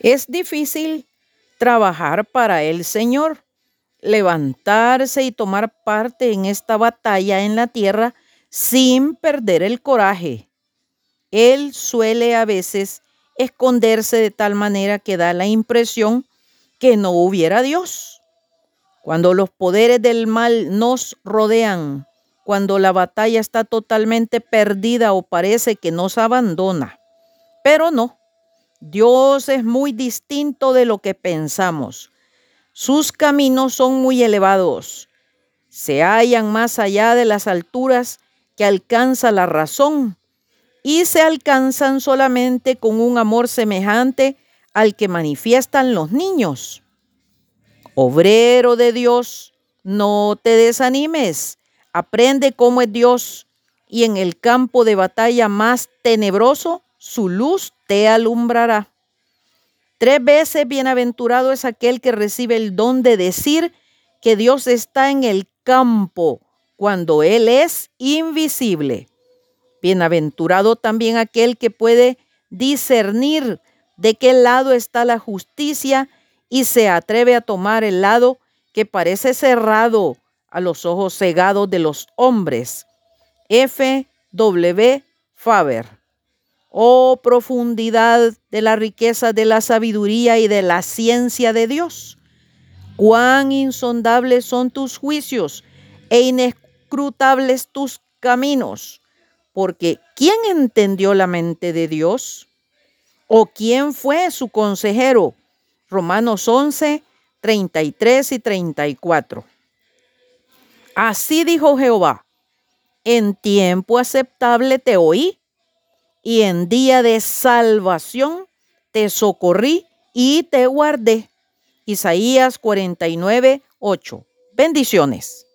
Es difícil trabajar para el Señor, levantarse y tomar parte en esta batalla en la tierra sin perder el coraje. Él suele a veces esconderse de tal manera que da la impresión que no hubiera Dios. Cuando los poderes del mal nos rodean, cuando la batalla está totalmente perdida o parece que nos abandona. Pero no, Dios es muy distinto de lo que pensamos. Sus caminos son muy elevados. Se hallan más allá de las alturas que alcanza la razón y se alcanzan solamente con un amor semejante al que manifiestan los niños. Obrero de Dios, no te desanimes, aprende cómo es Dios y en el campo de batalla más tenebroso, su luz te alumbrará. Tres veces bienaventurado es aquel que recibe el don de decir que Dios está en el campo cuando Él es invisible. Bienaventurado también aquel que puede discernir de qué lado está la justicia y se atreve a tomar el lado que parece cerrado a los ojos cegados de los hombres. F. W. Faber. Oh profundidad de la riqueza de la sabiduría y de la ciencia de Dios. Cuán insondables son tus juicios e inescrutables tus caminos. Porque ¿quién entendió la mente de Dios? ¿O quién fue su consejero? Romanos 11, 33 y 34. Así dijo Jehová, en tiempo aceptable te oí y en día de salvación te socorrí y te guardé. Isaías 49, 8. Bendiciones.